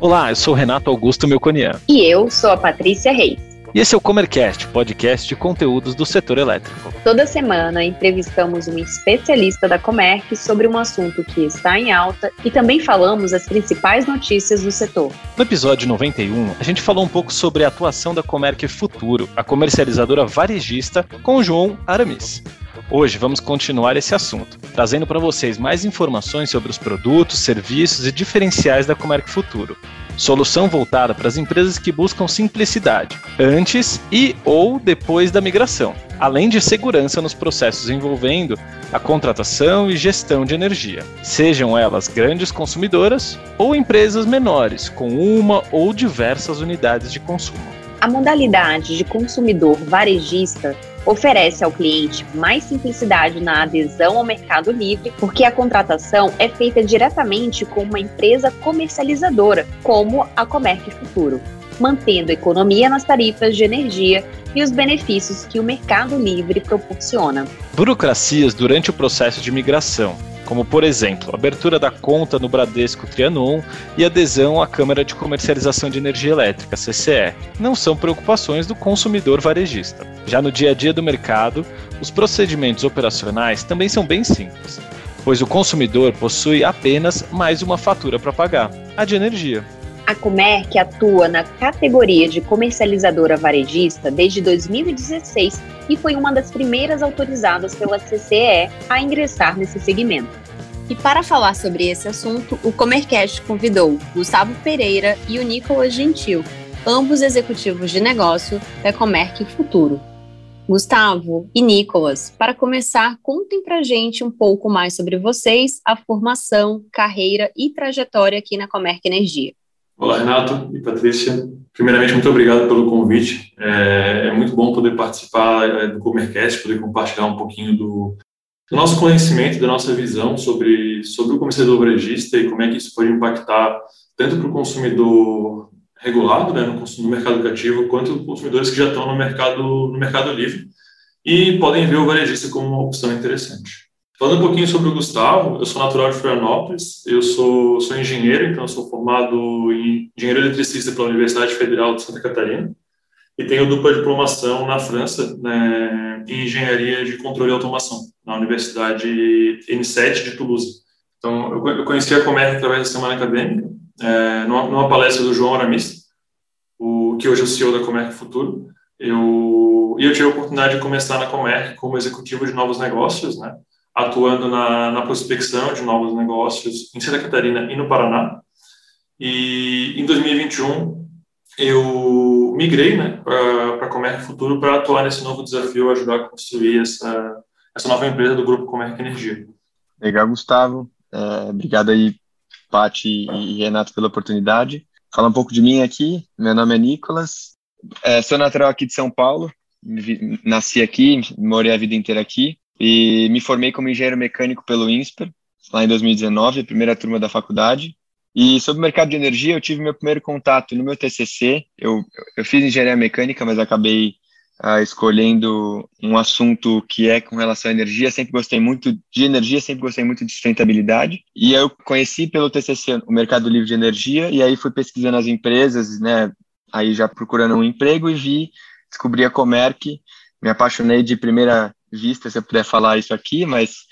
Olá, eu sou Renato Augusto Melconian. E eu sou a Patrícia Reis. E esse é o Comercast, podcast de conteúdos do setor elétrico. Toda semana entrevistamos um especialista da Comerc sobre um assunto que está em alta e também falamos as principais notícias do setor. No episódio 91, a gente falou um pouco sobre a atuação da Comerc Futuro, a comercializadora varejista, com o João Aramis. Hoje vamos continuar esse assunto, trazendo para vocês mais informações sobre os produtos, serviços e diferenciais da Comerc Futuro. Solução voltada para as empresas que buscam simplicidade, antes e ou depois da migração, além de segurança nos processos envolvendo a contratação e gestão de energia, sejam elas grandes consumidoras ou empresas menores, com uma ou diversas unidades de consumo. A modalidade de consumidor varejista oferece ao cliente mais simplicidade na adesão ao Mercado Livre, porque a contratação é feita diretamente com uma empresa comercializadora, como a Comerc Futuro, mantendo economia nas tarifas de energia e os benefícios que o Mercado Livre proporciona. Burocracias durante o processo de migração como por exemplo, abertura da conta no Bradesco Trianon e adesão à Câmara de Comercialização de Energia Elétrica, CCE, não são preocupações do consumidor varejista. Já no dia a dia do mercado, os procedimentos operacionais também são bem simples, pois o consumidor possui apenas mais uma fatura para pagar, a de energia. A Comerc atua na categoria de comercializadora varejista desde 2016 e foi uma das primeiras autorizadas pela CCE a ingressar nesse segmento. E para falar sobre esse assunto, o Comercast convidou Gustavo Pereira e o Nicolas Gentil, ambos executivos de negócio da Comerc Futuro. Gustavo e Nicolas, para começar, contem para gente um pouco mais sobre vocês, a formação, carreira e trajetória aqui na Comerc Energia. Olá, Renato e Patrícia. Primeiramente, muito obrigado pelo convite. É, é muito bom poder participar é, do Comercast, poder compartilhar um pouquinho do, do, nosso conhecimento, da nossa visão sobre, sobre o comerciador varejista e como é que isso pode impactar tanto para o consumidor regulado, né, no, no mercado cativo, quanto consumidores que já estão no mercado, no mercado livre e podem ver o varejista como uma opção interessante. Falando um pouquinho sobre o Gustavo, eu sou natural de Florianópolis, eu sou, sou engenheiro, então sou formado em engenheiro eletricista pela Universidade Federal de Santa Catarina e tenho dupla diplomação na França né, em engenharia de controle e automação na Universidade N7 de Toulouse. Então, eu conheci a Comerc através da semana acadêmica, é, numa, numa, palestra do João Aramis, o, que hoje é o CEO da Comerc Futuro. Eu, e eu tive a oportunidade de começar na Comerc como executivo de novos negócios, né? Atuando na, na prospecção de novos negócios em Santa Catarina e no Paraná. E em 2021 eu migrei né, para a Comerc Futuro para atuar nesse novo desafio, ajudar a construir essa, essa nova empresa do Grupo Comerc Energia. Legal, Gustavo. É, obrigado aí, Pati e Renato, pela oportunidade. Falar um pouco de mim aqui. Meu nome é Nicolas. É, sou natural aqui de São Paulo. Nasci aqui, morei a vida inteira aqui. E me formei como engenheiro mecânico pelo INSPER, lá em 2019, a primeira turma da faculdade. E sobre o mercado de energia, eu tive meu primeiro contato no meu TCC. Eu, eu fiz engenharia mecânica, mas acabei uh, escolhendo um assunto que é com relação à energia. Sempre gostei muito de energia, sempre gostei muito de sustentabilidade. E eu conheci pelo TCC o mercado livre de energia, e aí fui pesquisando as empresas, né? Aí já procurando um emprego e vi, descobri a Comerc, me apaixonei de primeira vista, se eu puder falar isso aqui, mas,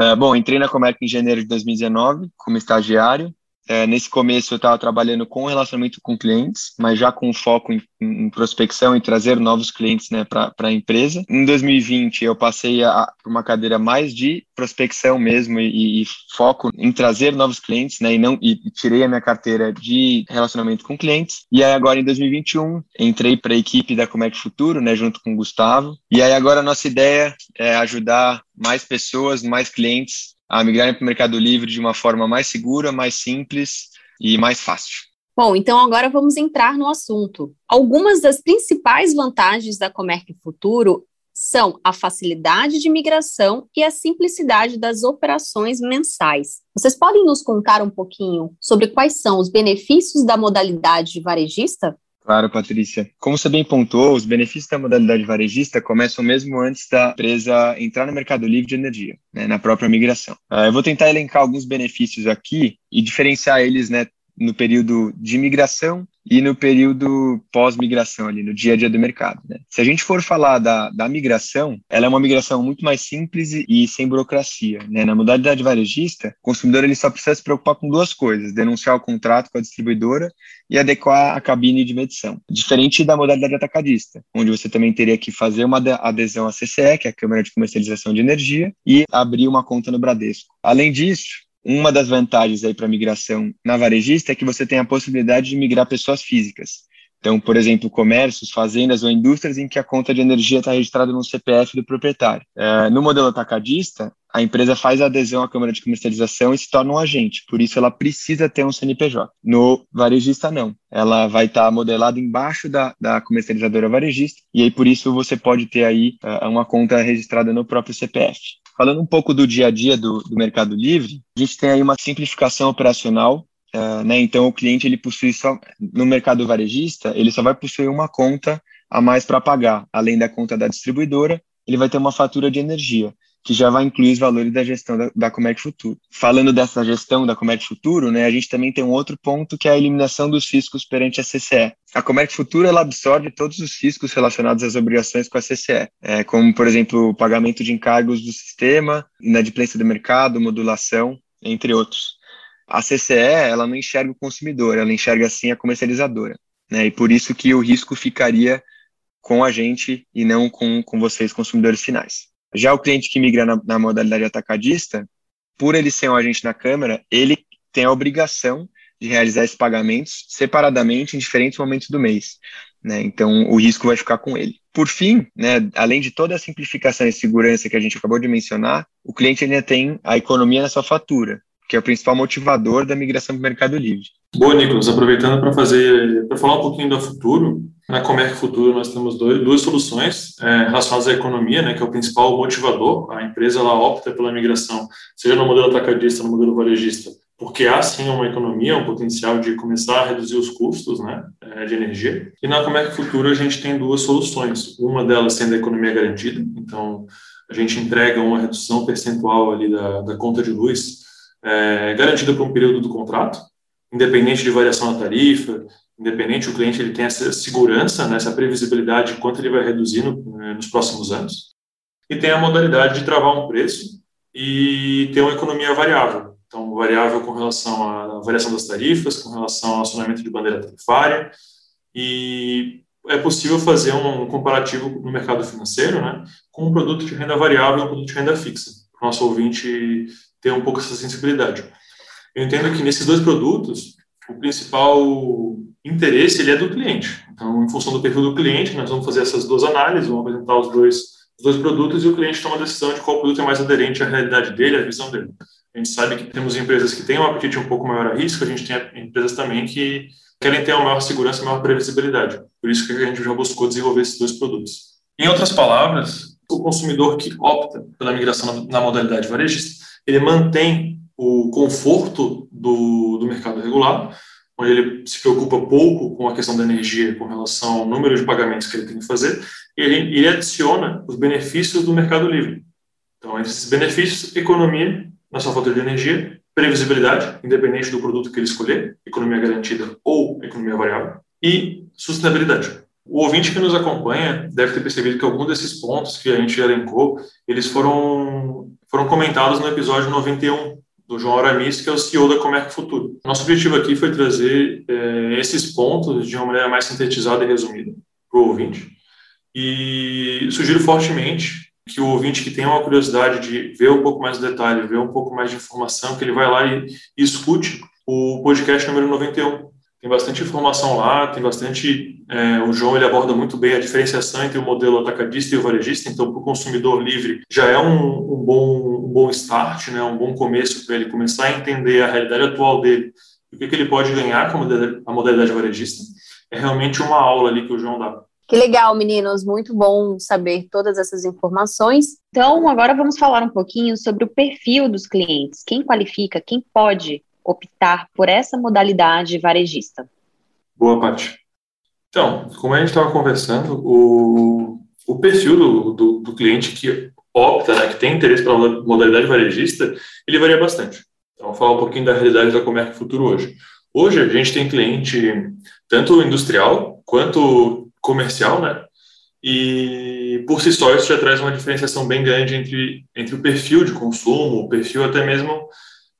uh, bom, entrei na Comerc em janeiro de 2019 como estagiário, é, nesse começo eu estava trabalhando com relacionamento com clientes, mas já com foco em, em prospecção e trazer novos clientes né, para a empresa. Em 2020 eu passei para uma cadeira mais de prospecção mesmo e, e, foco em trazer novos clientes, né, e não e tirei a minha carteira de relacionamento com clientes. E aí agora em 2021 entrei para a equipe da Comec Futuro, né, junto com o Gustavo. E aí agora a nossa ideia é ajudar mais pessoas, mais clientes a migrarem para o Mercado Livre de uma forma mais segura, mais simples e mais fácil. Bom, então agora vamos entrar no assunto. Algumas das principais vantagens da Comerc Futuro são a facilidade de migração e a simplicidade das operações mensais. Vocês podem nos contar um pouquinho sobre quais são os benefícios da modalidade de varejista? Claro, Patrícia. Como você bem pontuou, os benefícios da modalidade varejista começam mesmo antes da empresa entrar no mercado livre de energia, né, na própria migração. Uh, eu vou tentar elencar alguns benefícios aqui e diferenciar eles né, no período de migração e no período pós-migração ali, no dia a dia do mercado. Né? Se a gente for falar da, da migração, ela é uma migração muito mais simples e, sem burocracia. Né? Na modalidade varejista, o consumidor ele só precisa se preocupar com duas coisas, denunciar o contrato com a distribuidora e adequar a cabine de medição. Diferente da modalidade atacadista, onde você também teria que fazer uma adesão à CCE, que é a Câmara de Comercialização de Energia, e abrir uma conta no Bradesco. Além disso, uma das vantagens aí para migração na varejista é que você tem a possibilidade de migrar pessoas físicas. Então, por exemplo, comércios, fazendas ou indústrias em que a conta de energia está registrada no CPF do proprietário. É, no modelo atacadista, a empresa faz a adesão à Câmara de Comercialização e se torna um agente, por isso ela precisa ter um CNPJ. No varejista, não. Ela vai estar tá modelada embaixo da, da comercializadora varejista, e aí por isso você pode ter aí uh, uma conta registrada no próprio CPF. Falando um pouco do dia a dia do, do Mercado Livre, a gente tem aí uma simplificação operacional Uh, né, então o cliente ele possui só no mercado varejista ele só vai possuir uma conta a mais para pagar. Além da conta da distribuidora ele vai ter uma fatura de energia que já vai incluir os valores da gestão da, da Futuro. Falando dessa gestão da Comerc Futuro, né, a gente também tem um outro ponto que é a eliminação dos riscos perante a CCE. A Comerc Futuro ela absorve todos os riscos relacionados às obrigações com a CCE, é, como, por exemplo, o pagamento de encargos do sistema, inadimplência do mercado, modulação, entre outros. A CCE ela não enxerga o consumidor, ela enxerga sim a comercializadora. Né, e por isso que o risco ficaria com a gente e não com, com vocês, consumidores finais. Já o cliente que migra na, na modalidade atacadista, por ele ser um agente na Câmara, ele tem a obrigação de realizar esses pagamentos separadamente em diferentes momentos do mês. Né? Então, o risco vai ficar com ele. Por fim, né, além de toda a simplificação e segurança que a gente acabou de mencionar, o cliente ainda tem a economia na sua fatura, que é o principal motivador da migração para o Mercado Livre. Boa, Nicolas. Aproveitando para fazer, para falar um pouquinho do futuro, na Comerc Futuro nós temos dois, duas soluções é, relacionadas à economia, né, que é o principal motivador. A empresa ela opta pela migração, seja no modelo atacadista, no modelo varejista, porque há sim uma economia, um potencial de começar a reduzir os custos né, é, de energia. E na Comerc Futuro a gente tem duas soluções. Uma delas sendo a economia garantida, então a gente entrega uma redução percentual ali da, da conta de luz é, garantida por um período do contrato, independente de variação na tarifa, independente, o cliente ele tem essa segurança, né, essa previsibilidade de quanto ele vai reduzir né, nos próximos anos. E tem a modalidade de travar um preço e ter uma economia variável. Então, variável com relação à variação das tarifas, com relação ao acionamento de bandeira tarifária. E é possível fazer um comparativo no mercado financeiro né, com um produto de renda variável e um produto de renda fixa, para o nosso ouvinte ter um pouco essa sensibilidade. Eu entendo que nesses dois produtos, o principal interesse ele é do cliente. Então, em função do perfil do cliente, nós vamos fazer essas duas análises, vamos apresentar os dois, os dois produtos e o cliente toma a decisão de qual produto é mais aderente à realidade dele, à visão dele. A gente sabe que temos empresas que têm um apetite um pouco maior a risco, a gente tem empresas também que querem ter uma maior segurança, maior previsibilidade. Por isso que a gente já buscou desenvolver esses dois produtos. Em outras palavras, o consumidor que opta pela migração na modalidade varejista, ele mantém o conforto do, do mercado regulado, onde ele se preocupa pouco com a questão da energia com relação ao número de pagamentos que ele tem que fazer, ele, ele adiciona os benefícios do mercado livre. Então, esses benefícios, economia na sua fatura de energia, previsibilidade, independente do produto que ele escolher, economia garantida ou economia variável, e sustentabilidade. O ouvinte que nos acompanha deve ter percebido que alguns desses pontos que a gente elencou, eles foram, foram comentados no episódio 91 do João Aramis, que é o CEO da Comerc Futuro. Nosso objetivo aqui foi trazer é, esses pontos de uma maneira mais sintetizada e resumida para o ouvinte. E sugiro fortemente que o ouvinte que tem uma curiosidade de ver um pouco mais de detalhe, ver um pouco mais de informação, que ele vai lá e, e escute o podcast número 91, tem bastante informação lá, tem bastante. É, o João ele aborda muito bem a diferenciação entre o modelo atacadista e o varejista, então, para o consumidor livre, já é um, um, bom, um bom start, né, um bom começo para ele começar a entender a realidade atual dele e o que, que ele pode ganhar com a modalidade varejista. É realmente uma aula ali que o João dá. Que legal, meninos, muito bom saber todas essas informações. Então, agora vamos falar um pouquinho sobre o perfil dos clientes. Quem qualifica, quem pode optar por essa modalidade varejista? Boa, Paty. Então, como a gente estava conversando, o, o perfil do, do, do cliente que opta, né, que tem interesse pela modalidade varejista, ele varia bastante. Então, vou falar um pouquinho da realidade da Comércio Futuro hoje. Hoje a gente tem cliente tanto industrial quanto comercial, né? E por si só isso já traz uma diferenciação bem grande entre, entre o perfil de consumo, o perfil até mesmo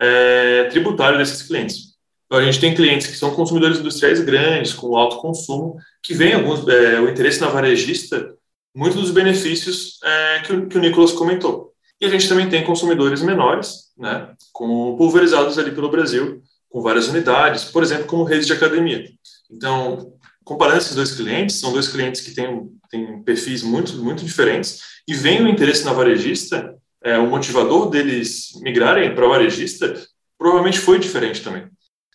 é, tributário desses clientes. Então, a gente tem clientes que são consumidores industriais grandes, com alto consumo, que veem alguns, é, o interesse na varejista, muitos dos benefícios é, que, o, que o Nicolas comentou. E a gente também tem consumidores menores, né, com, pulverizados ali pelo Brasil, com várias unidades, por exemplo, como redes de academia. Então, comparando esses dois clientes, são dois clientes que têm, têm perfis muito, muito diferentes e vem o interesse na varejista, é, o motivador deles migrarem para varejista provavelmente foi diferente também.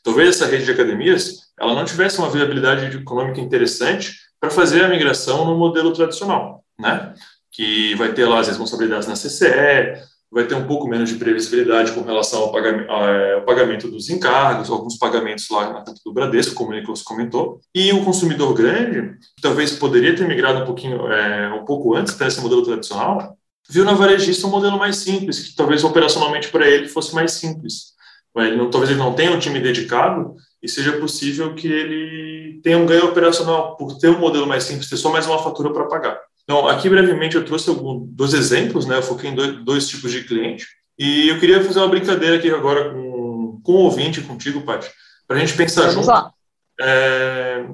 Talvez essa rede de academias ela não tivesse uma viabilidade econômica interessante para fazer a migração no modelo tradicional, né? Que vai ter lá as responsabilidades na CCE, vai ter um pouco menos de previsibilidade com relação ao pagamento, ao pagamento dos encargos, alguns pagamentos lá na conta do Bradesco, como o Nicolas comentou. E o consumidor grande, que talvez poderia ter migrado um pouquinho, é, um pouco antes desse modelo tradicional, viu na varejista um modelo mais simples, que talvez operacionalmente para ele fosse mais simples. Ele não, talvez ele não tenha um time dedicado e seja possível que ele tenha um ganho operacional por ter um modelo mais simples, ter só mais uma fatura para pagar. Então, aqui brevemente eu trouxe alguns, dois exemplos, né? Eu foquei em dois, dois, tipos de cliente. E eu queria fazer uma brincadeira aqui agora com, com o ouvinte, contigo, Paty, para a gente pensar Vamos junto. É,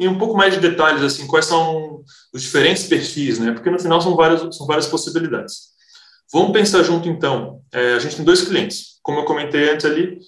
em um pouco mais de detalhes, assim, quais são os diferentes perfis, né? Porque no final são várias, são várias possibilidades. Vamos pensar junto, então. É, a gente tem dois clientes. Como eu comentei antes ali,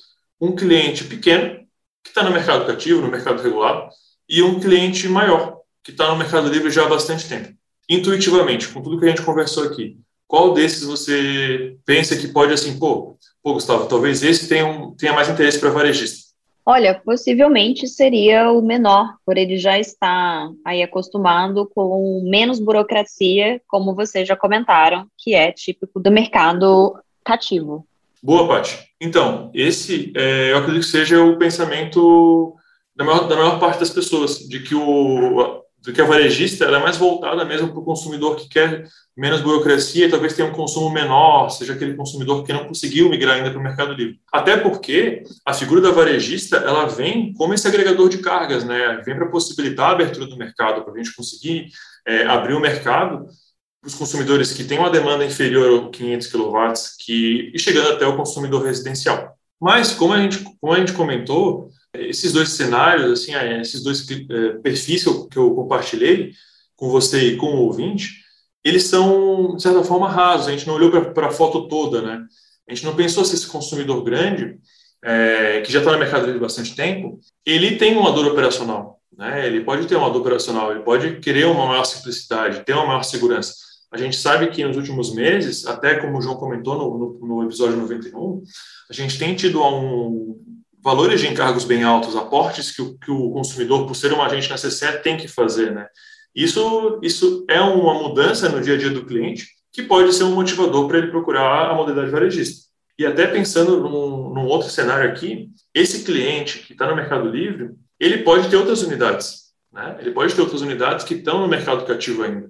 um cliente pequeno, que está no mercado cativo, no mercado regulado, e um cliente maior, que está no mercado livre já há bastante tempo intuitivamente, com tudo que a gente conversou aqui, qual desses você pensa que pode, assim, pô, pô Gustavo, talvez esse tenha, um, tenha mais interesse para varejista? Olha, possivelmente seria o menor, por ele já estar aí acostumado com menos burocracia, como vocês já comentaram, que é típico do mercado cativo. Boa, Paty. Então, esse é, eu acredito que seja o pensamento da maior, da maior parte das pessoas, de que o, do que a varejista, ela é mais voltada mesmo para o consumidor que quer menos burocracia e talvez tenha um consumo menor, seja aquele consumidor que não conseguiu migrar ainda para o Mercado Livre. Até porque a figura da varejista, ela vem como esse agregador de cargas, né? Vem para possibilitar a abertura do mercado, para a gente conseguir é, abrir o mercado para os consumidores que têm uma demanda inferior a 500 kW que, e chegando até o consumidor residencial. Mas, como a gente, como a gente comentou, esses dois cenários, assim, é, esses dois é, perfis que eu, que eu compartilhei com você e com o ouvinte, eles são, de certa forma, rasos. A gente não olhou para a foto toda, né? A gente não pensou se esse consumidor grande, é, que já está no mercado há bastante tempo, ele tem uma dor operacional. Né? Ele pode ter uma dor operacional, ele pode querer uma maior simplicidade, ter uma maior segurança. A gente sabe que nos últimos meses, até como o João comentou no, no, no episódio 91, a gente tem tido um, valores de encargos bem altos, aportes que o, que o consumidor, por ser um agente na tem que fazer, né? Isso, isso é uma mudança no dia a dia do cliente que pode ser um motivador para ele procurar a modalidade varejista. E até pensando num, num outro cenário aqui, esse cliente que está no Mercado Livre, ele pode ter outras unidades, né? Ele pode ter outras unidades que estão no mercado cativo ainda.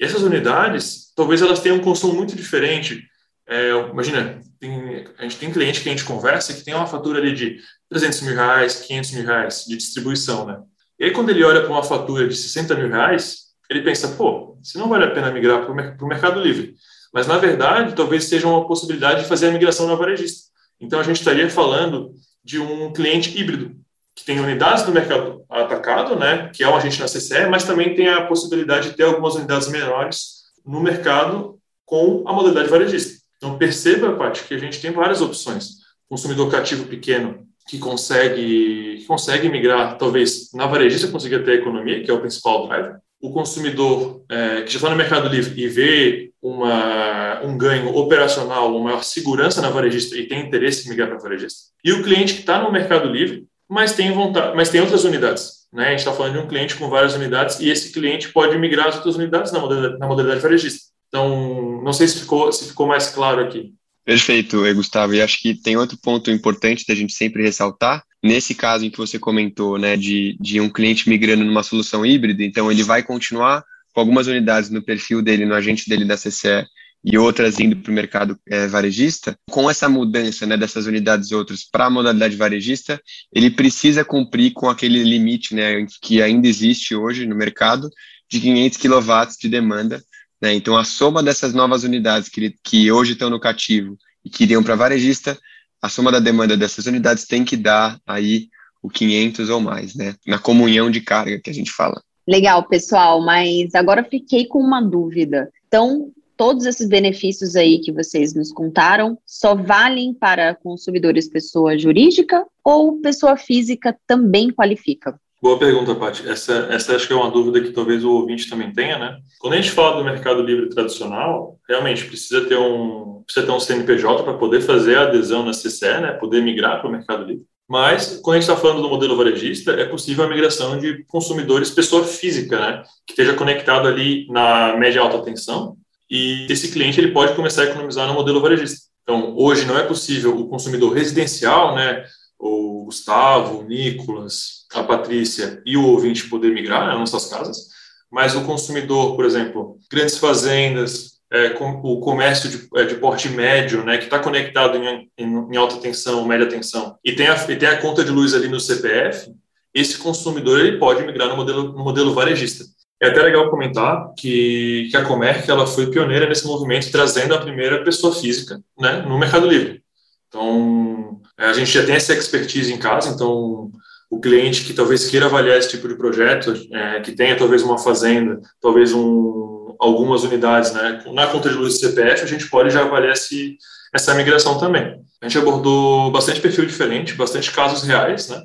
E essas unidades, talvez elas tenham um consumo muito diferente é, imagina, tem, a gente tem cliente que a gente conversa que tem uma fatura ali de 300 mil reais, 500 mil reais de distribuição, né? E aí, quando ele olha para uma fatura de 60 mil reais, ele pensa, pô, se não vale a pena migrar para o Mercado Livre. Mas, na verdade, talvez seja uma possibilidade de fazer a migração na varejista. Então, a gente estaria falando de um cliente híbrido, que tem unidades no mercado atacado, né, que é um agente na CCE, mas também tem a possibilidade de ter algumas unidades menores no mercado com a modalidade varejista. Então, perceba, Paty, que a gente tem várias opções. Consumidor cativo pequeno, que consegue, que consegue migrar, talvez na varejista consiga ter economia, que é o principal driver. O consumidor é, que já está no Mercado Livre e vê uma, um ganho operacional, uma maior segurança na varejista e tem interesse em migrar para a varejista. E o cliente que está no Mercado Livre, mas tem vontade, mas tem outras unidades. Né? A gente está falando de um cliente com várias unidades e esse cliente pode migrar as outras unidades na modalidade, na modalidade varejista. Então, não sei se ficou, se ficou mais claro aqui. Perfeito, Gustavo. E acho que tem outro ponto importante da gente sempre ressaltar. Nesse caso em que você comentou, né, de, de um cliente migrando numa solução híbrida, então ele vai continuar com algumas unidades no perfil dele, no agente dele da CCE, e outras indo para o mercado é, varejista, com essa mudança né, dessas unidades e outras para a modalidade varejista, ele precisa cumprir com aquele limite né, que ainda existe hoje no mercado de 500 kW de demanda. Né? Então, a soma dessas novas unidades que, que hoje estão no cativo e que iriam para varejista, a soma da demanda dessas unidades tem que dar aí o 500 ou mais, né? Na comunhão de carga que a gente fala. Legal, pessoal, mas agora fiquei com uma dúvida. Então, todos esses benefícios aí que vocês nos contaram só valem para consumidores pessoa jurídica ou pessoa física também qualifica? Boa pergunta, Paty. Essa, essa acho que é uma dúvida que talvez o ouvinte também tenha, né? Quando a gente fala do mercado livre tradicional, realmente precisa ter um, precisa ter um CNPJ para poder fazer a adesão na CCE, né? Poder migrar para o mercado livre. Mas, quando a gente está falando do modelo varejista, é possível a migração de consumidores pessoa física, né? Que esteja conectado ali na média alta tensão e esse cliente ele pode começar a economizar no modelo varejista. Então, hoje não é possível o consumidor residencial, né, o Gustavo, o Nicolas, a Patrícia e o ouvinte poder migrar nas nossas casas, mas o consumidor, por exemplo, grandes fazendas, é, com, o comércio de, é, de, porte médio, né, que está conectado em, em, em, alta tensão, média tensão, e tem, a, e tem a conta de luz ali no CPF, esse consumidor ele pode migrar no modelo, no modelo varejista. É até legal comentar que, que a Comerc ela foi pioneira nesse movimento, trazendo a primeira pessoa física né, no Mercado Livre. Então, é, a gente já tem essa expertise em casa, então o cliente que talvez queira avaliar esse tipo de projeto, é, que tenha talvez uma fazenda, talvez um, algumas unidades né, na conta de luz do CPF, a gente pode já avaliar esse, essa migração também. A gente abordou bastante perfil diferente, bastante casos reais, né?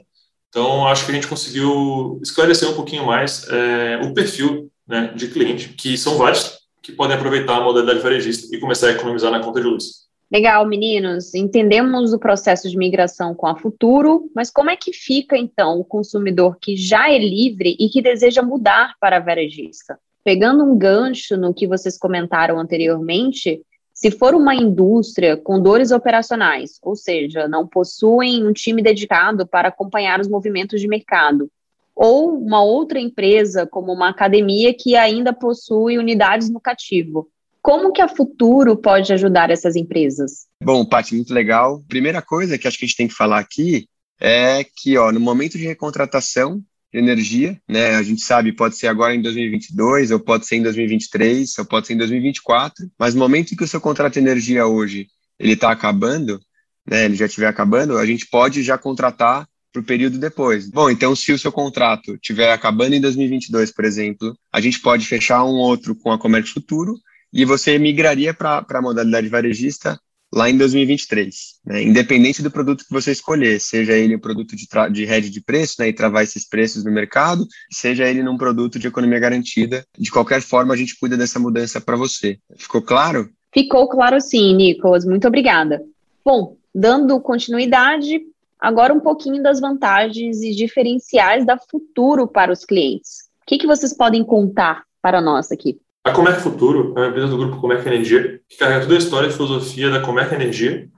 Então, acho que a gente conseguiu esclarecer um pouquinho mais é, o perfil né, de cliente, que são vários que podem aproveitar a modalidade varejista e começar a economizar na conta de luz. Legal, meninos. Entendemos o processo de migração com a Futuro, mas como é que fica, então, o consumidor que já é livre e que deseja mudar para a varejista? Pegando um gancho no que vocês comentaram anteriormente, se for uma indústria com dores operacionais, ou seja, não possuem um time dedicado para acompanhar os movimentos de mercado, ou uma outra empresa, como uma academia que ainda possui unidades no cativo, como que a Futuro pode ajudar essas empresas? Bom, Paty, muito legal. Primeira coisa que acho que a gente tem que falar aqui é que, ó, no momento de recontratação, energia, né? A gente sabe, pode ser agora em 2022, ou pode ser em 2023, ou pode ser em 2024, mas no momento em que o seu contrato de energia hoje ele está acabando, né? Ele já estiver acabando, a gente pode já contratar para o período depois. Bom, então se o seu contrato estiver acabando em 2022, por exemplo, a gente pode fechar um outro com a Comércio Futuro e você migraria para a modalidade varejista lá em 2023, né? independente do produto que você escolher, seja ele um produto de, de rede de preço né, e travar esses preços no mercado, seja ele num produto de economia garantida, de qualquer forma a gente cuida dessa mudança para você. Ficou claro? Ficou claro sim, Nicolas, muito obrigada. Bom, dando continuidade, agora um pouquinho das vantagens e diferenciais da Futuro para os clientes. O que, que vocês podem contar para nós aqui? A Comerc Futuro é uma empresa do grupo Comerc Energia, que carrega toda a história e filosofia da Comerc Energia,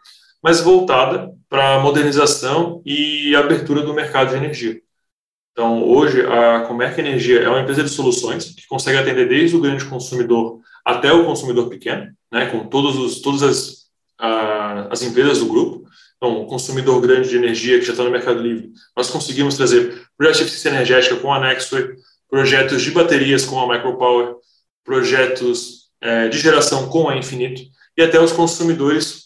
mas voltada para a modernização e abertura do mercado de energia. Então, hoje, a Comerc Energia é uma empresa de soluções que consegue atender desde o grande consumidor até o consumidor pequeno, né, com todos os, todas as, a, as empresas do grupo. Então, o consumidor grande de energia que já está no Mercado Livre, nós conseguimos trazer projetos de eficiência energética com a Nextway, projetos de baterias com a Micropower, projetos é, de geração com a Infinito e até os consumidores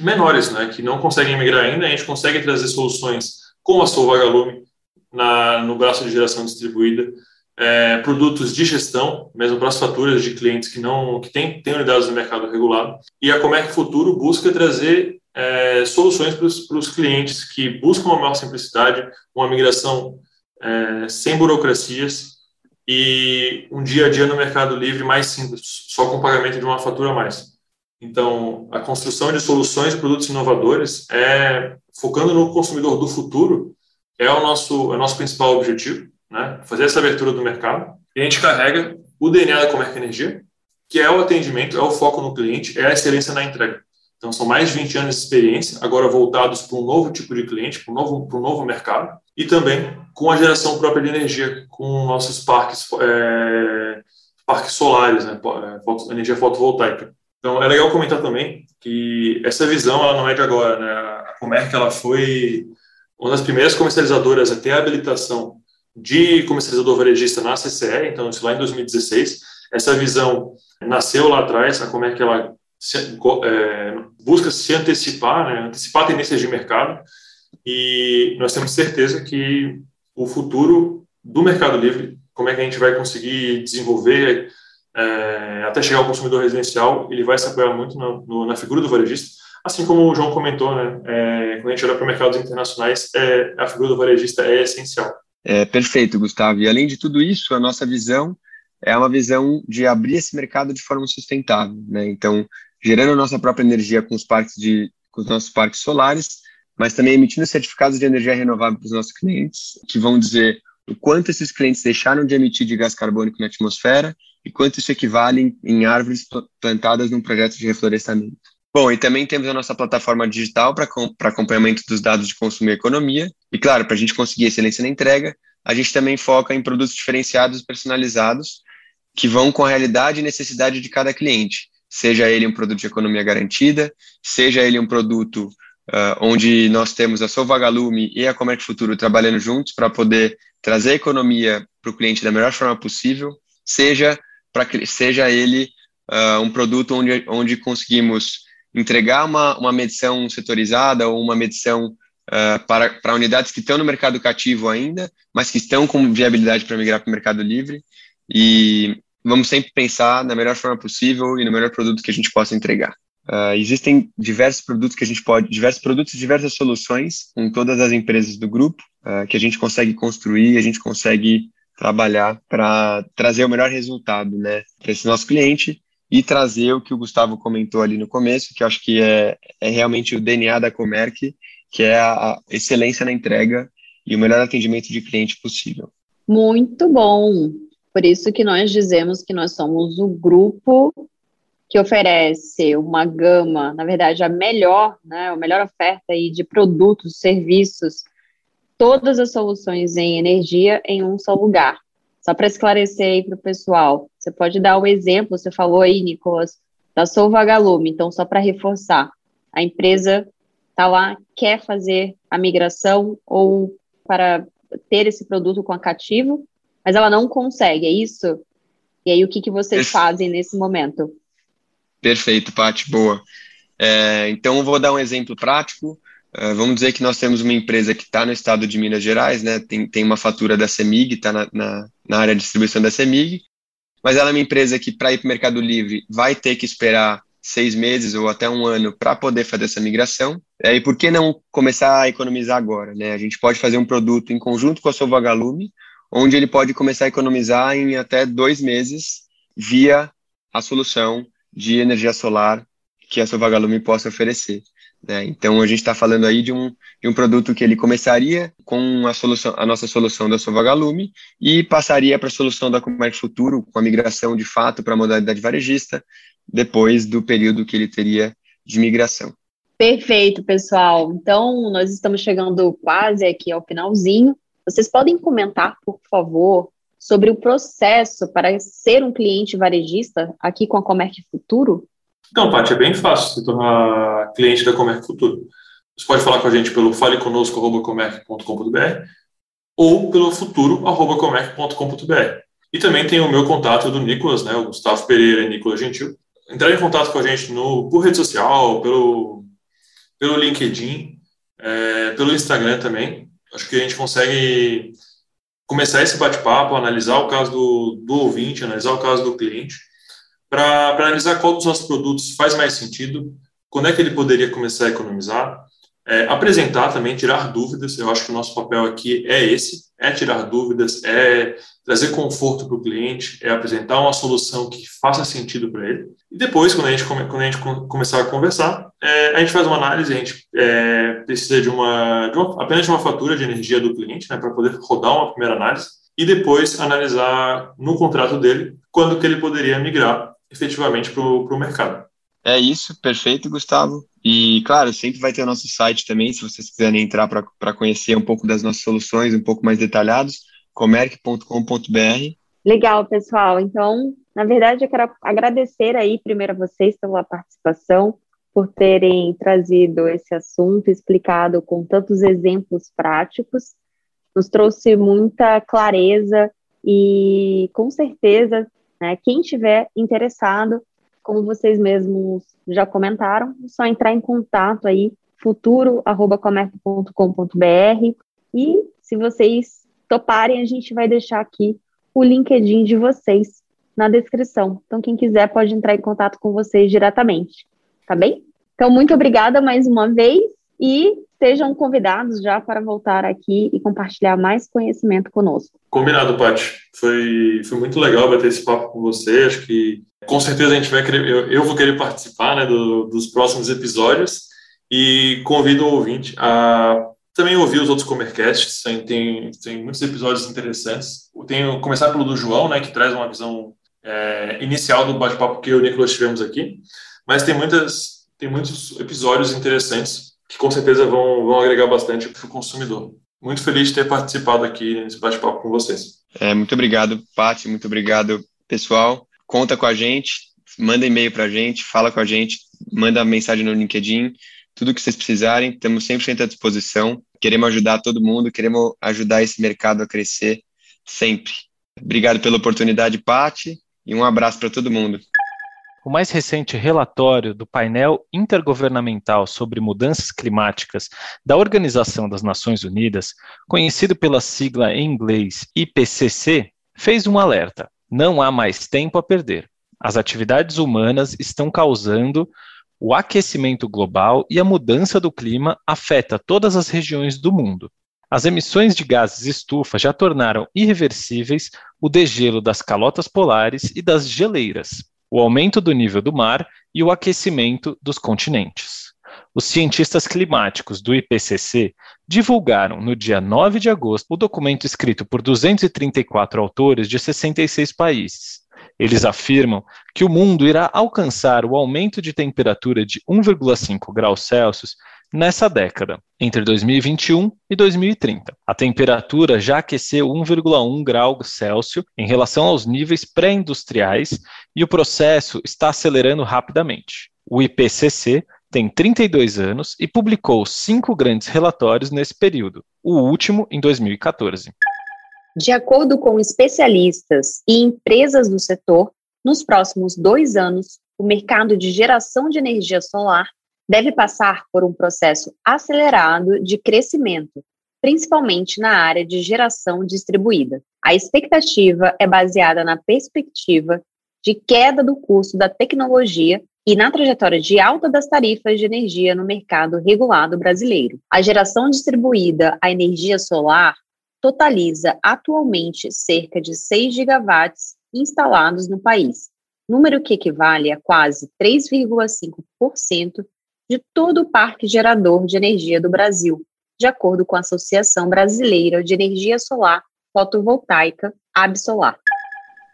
menores, né, que não conseguem migrar ainda, a gente consegue trazer soluções com a Solvagalume na, no braço de geração distribuída, é, produtos de gestão, mesmo para as faturas de clientes que não que têm tem unidades no mercado regulado. E a Comerc Futuro busca trazer é, soluções para os clientes que buscam uma maior simplicidade, uma migração é, sem burocracias e um dia a dia no Mercado Livre mais simples, só com pagamento de uma fatura a mais. Então, a construção de soluções e produtos inovadores é focando no consumidor do futuro é o nosso é o nosso principal objetivo, né? Fazer essa abertura do mercado. E a gente carrega o DNA da Comerc Energia, que é o atendimento, é o foco no cliente, é a excelência na entrega. Então, são mais de 20 anos de experiência, agora voltados para um novo tipo de cliente, para um novo, para um novo mercado, e também com a geração própria de energia, com nossos parques, é, parques solares, né, é, energia fotovoltaica. Então, é legal comentar também que essa visão ela não é de agora, né? A Comerc ela foi uma das primeiras comercializadoras a ter a habilitação de comercializador varejista na CCE, então isso lá em 2016. Essa visão nasceu lá atrás, a Comerc ela se, é, busca se antecipar, né? antecipar tendências de mercado, e nós temos certeza que o futuro do Mercado Livre, como é que a gente vai conseguir desenvolver é, até chegar ao consumidor residencial, ele vai se apoiar muito no, no, na figura do varejista, assim como o João comentou, né, é, quando a gente olha para mercados internacionais, é, a figura do varejista é essencial. É, perfeito, Gustavo. E além de tudo isso, a nossa visão é uma visão de abrir esse mercado de forma sustentável, né? Então, gerando a nossa própria energia com os parques de, com os nossos parques solares, mas também emitindo certificados de energia renovável para os nossos clientes, que vão dizer o quanto esses clientes deixaram de emitir de gás carbônico na atmosfera e quanto isso equivale em, árvores plantadas num projeto de reflorestamento. Bom, e também temos a nossa plataforma digital para acompanhamento dos dados de consumo e economia. E, claro, para a gente conseguir excelência na entrega, a gente também foca em produtos diferenciados e personalizados que vão com a realidade e necessidade de cada cliente. Seja ele um produto de economia garantida, seja ele um produto uh, onde nós temos a Solvagalume e a Comerc Futuro trabalhando juntos para poder trazer economia para o cliente da melhor forma possível, seja para seja ele uh, um produto onde, onde conseguimos entregar uma, uma medição setorizada ou uma medição uh, para, para unidades que estão no mercado cativo ainda, mas que estão com viabilidade para migrar para o mercado livre. E vamos sempre pensar na melhor forma possível e no melhor produto que a gente possa entregar. Uh, existem diversos produtos que a gente pode, diversos produtos, diversas soluções com todas as empresas do grupo uh, que a gente consegue construir, a gente consegue trabalhar para trazer o melhor resultado, né, para esse nosso cliente e trazer o que o Gustavo comentou ali no começo, que eu acho que é, é realmente o DNA da Comerc, que é a excelência na entrega e o melhor atendimento de cliente possível. Muito bom. Por isso que nós dizemos que nós somos o grupo que oferece uma gama, na verdade, a melhor, né, a melhor oferta aí de produtos, serviços todas as soluções em energia em um só lugar. Só para esclarecer aí para o pessoal, você pode dar o um exemplo, você falou aí, Nicolas, da Solvagalume, então só para reforçar, a empresa está lá, quer fazer a migração ou para ter esse produto com a Cativo, mas ela não consegue, é isso? E aí o que, que vocês fazem nesse momento? Perfeito, Paty, boa. É, então vou dar um exemplo prático. Uh, vamos dizer que nós temos uma empresa que está no estado de Minas Gerais, né, tem, tem uma fatura da CEMIG, está na, na, na, área de distribuição da CEMIG, mas ela é uma empresa que, para ir para o Mercado Livre, vai ter que esperar seis meses ou até um ano para poder fazer essa migração. É, e por que não começar a economizar agora? Né? A gente pode fazer um produto em conjunto com a sua Vagalume, onde ele pode começar a economizar em até dois meses via a solução de energia solar que a sua Vagalume possa oferecer. Né? Então, a gente está falando aí de um, de um produto que ele começaria com a, solução, a nossa solução da Sovagalume e passaria para a solução da Comerc Futuro, com a migração de fato para a modalidade varejista, depois do período que ele teria de migração. Perfeito, pessoal. Então, nós estamos chegando quase aqui ao finalzinho. Vocês podem comentar, por favor, sobre o processo para ser um cliente varejista aqui com a Comerc Futuro? Então, Paty, é bem fácil se tornar cliente da Comerc Futuro. Você pode falar com a gente pelo faleconosco.comerc.com.br ou pelo futuro.comerc.com.br. E também tem o meu contato do Nicolas, né, o Gustavo Pereira e Nicolas Gentil. Entrar em contato com a gente no, por rede social, pelo, pelo LinkedIn, é, pelo Instagram também. Acho que a gente consegue começar esse bate-papo, analisar o caso do, do ouvinte, analisar o caso do cliente para analisar qual dos nossos produtos faz mais sentido, quando é que ele poderia começar a economizar, é, apresentar também, tirar dúvidas. Eu acho que o nosso papel aqui é esse: é tirar dúvidas, é trazer conforto para o cliente, é apresentar uma solução que faça sentido para ele. E depois, quando a gente, quando a gente começar a conversar, é, a gente faz uma análise, a gente é, precisa de uma, de uma, apenas de uma fatura de energia do cliente, né, para poder rodar uma primeira análise e depois analisar no contrato dele quando que ele poderia migrar efetivamente para o mercado. É isso, perfeito, Gustavo. Claro, sempre vai ter o nosso site também, se vocês quiserem entrar para conhecer um pouco das nossas soluções, um pouco mais detalhados, comerc.com.br. Legal, pessoal. Então, Na verdade, eu quero agradecer aí primeiro a vocês pela participação, por terem trazido esse assunto, explicado com tantos exemplos práticos. Nos trouxe muita clareza e, com certeza, né, quem tiver interessado, como vocês mesmos já comentaram, é só entrar em contato aí, futuro.comércio.com.br e se vocês toparem, a gente vai deixar aqui o LinkedIn de vocês na descrição. Então, quem quiser pode entrar em contato com vocês diretamente, tá bem? Então, muito obrigada mais uma vez e sejam convidados já para voltar aqui e compartilhar mais conhecimento conosco. Combinado, Paty. Foi, foi muito legal bater esse papo com você. Acho que com certeza a gente vai querer, eu, eu vou querer participar né, do, dos próximos episódios e convido o ouvinte a também ouvir os outros Comercasts, tem, tem, tem muitos episódios interessantes. Tenho começar pelo do João, né, que traz uma visão é, inicial do bate-papo que eu e o Nicolas tivemos aqui, mas tem muitas tem muitos episódios interessantes que com certeza vão, vão agregar bastante para o consumidor. Muito feliz de ter participado aqui nesse bate-papo com vocês. É, muito obrigado, Paty, muito obrigado, pessoal. Conta com a gente, manda e-mail para a gente, fala com a gente, manda mensagem no LinkedIn, tudo que vocês precisarem, estamos 100% à disposição. Queremos ajudar todo mundo, queremos ajudar esse mercado a crescer sempre. Obrigado pela oportunidade, Pati, e um abraço para todo mundo. O mais recente relatório do painel intergovernamental sobre mudanças climáticas da Organização das Nações Unidas, conhecido pela sigla em inglês IPCC, fez um alerta: não há mais tempo a perder. As atividades humanas estão causando o aquecimento global e a mudança do clima afeta todas as regiões do mundo. As emissões de gases estufa já tornaram irreversíveis o degelo das calotas polares e das geleiras, o aumento do nível do mar e o aquecimento dos continentes. Os cientistas climáticos do IPCC divulgaram no dia 9 de agosto o documento escrito por 234 autores de 66 países, eles afirmam que o mundo irá alcançar o aumento de temperatura de 1,5 graus Celsius nessa década, entre 2021 e 2030. A temperatura já aqueceu 1,1 grau Celsius em relação aos níveis pré-industriais e o processo está acelerando rapidamente. O IPCC tem 32 anos e publicou cinco grandes relatórios nesse período, o último em 2014. De acordo com especialistas e empresas do setor, nos próximos dois anos, o mercado de geração de energia solar deve passar por um processo acelerado de crescimento, principalmente na área de geração distribuída. A expectativa é baseada na perspectiva de queda do custo da tecnologia e na trajetória de alta das tarifas de energia no mercado regulado brasileiro. A geração distribuída à energia solar totaliza atualmente cerca de 6 gigawatts instalados no país, número que equivale a quase 3,5% de todo o parque gerador de energia do Brasil, de acordo com a Associação Brasileira de Energia Solar Fotovoltaica, Absolar.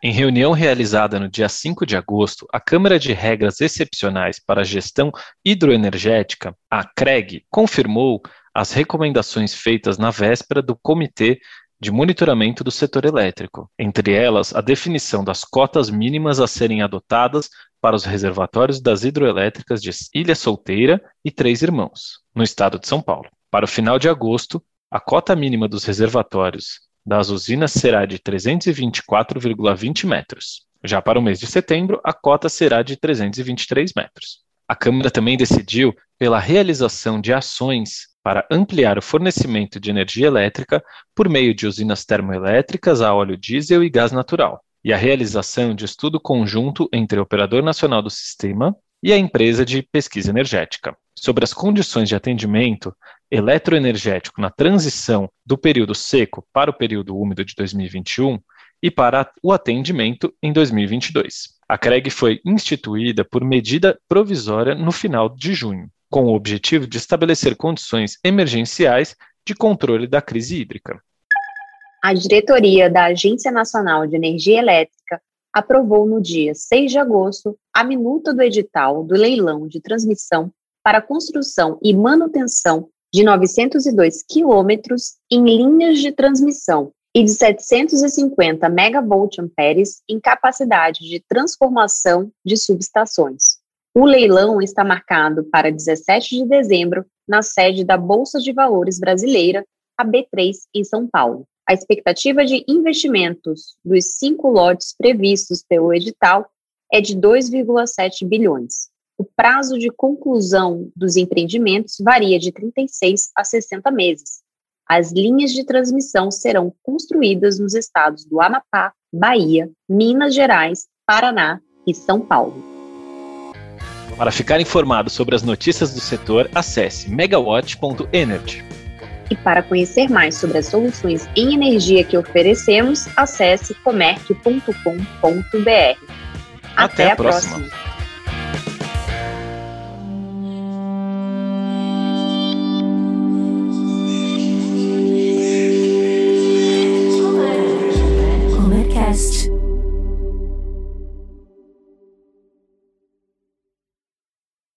Em reunião realizada no dia 5 de agosto, a Câmara de Regras Excepcionais para a Gestão Hidroenergética, a CREG, confirmou as recomendações feitas na véspera do Comitê de Monitoramento do Setor Elétrico, entre elas a definição das cotas mínimas a serem adotadas para os reservatórios das hidroelétricas de Ilha Solteira e Três Irmãos, no estado de São Paulo. Para o final de agosto, a cota mínima dos reservatórios das usinas será de 324,20 metros. Já para o mês de setembro, a cota será de 323 metros. A Câmara também decidiu pela realização de ações para ampliar o fornecimento de energia elétrica por meio de usinas termoelétricas a óleo diesel e gás natural, e a realização de estudo conjunto entre o Operador Nacional do Sistema e a empresa de pesquisa energética sobre as condições de atendimento eletroenergético na transição do período seco para o período úmido de 2021 e para o atendimento em 2022. A CREG foi instituída por medida provisória no final de junho, com o objetivo de estabelecer condições emergenciais de controle da crise hídrica. A diretoria da Agência Nacional de Energia Elétrica aprovou no dia 6 de agosto a minuta do edital do leilão de transmissão para construção e manutenção de 902 quilômetros em linhas de transmissão e de 750 megavolt amperes em capacidade de transformação de subestações. O leilão está marcado para 17 de dezembro na sede da Bolsa de Valores Brasileira, a B3, em São Paulo. A expectativa de investimentos dos cinco lotes previstos pelo edital é de 2,7 bilhões. O prazo de conclusão dos empreendimentos varia de 36 a 60 meses. As linhas de transmissão serão construídas nos estados do Amapá, Bahia, Minas Gerais, Paraná e São Paulo. Para ficar informado sobre as notícias do setor, acesse megawatt.energy. E para conhecer mais sobre as soluções em energia que oferecemos, acesse comerc.com.br. Até, Até a próxima. próxima.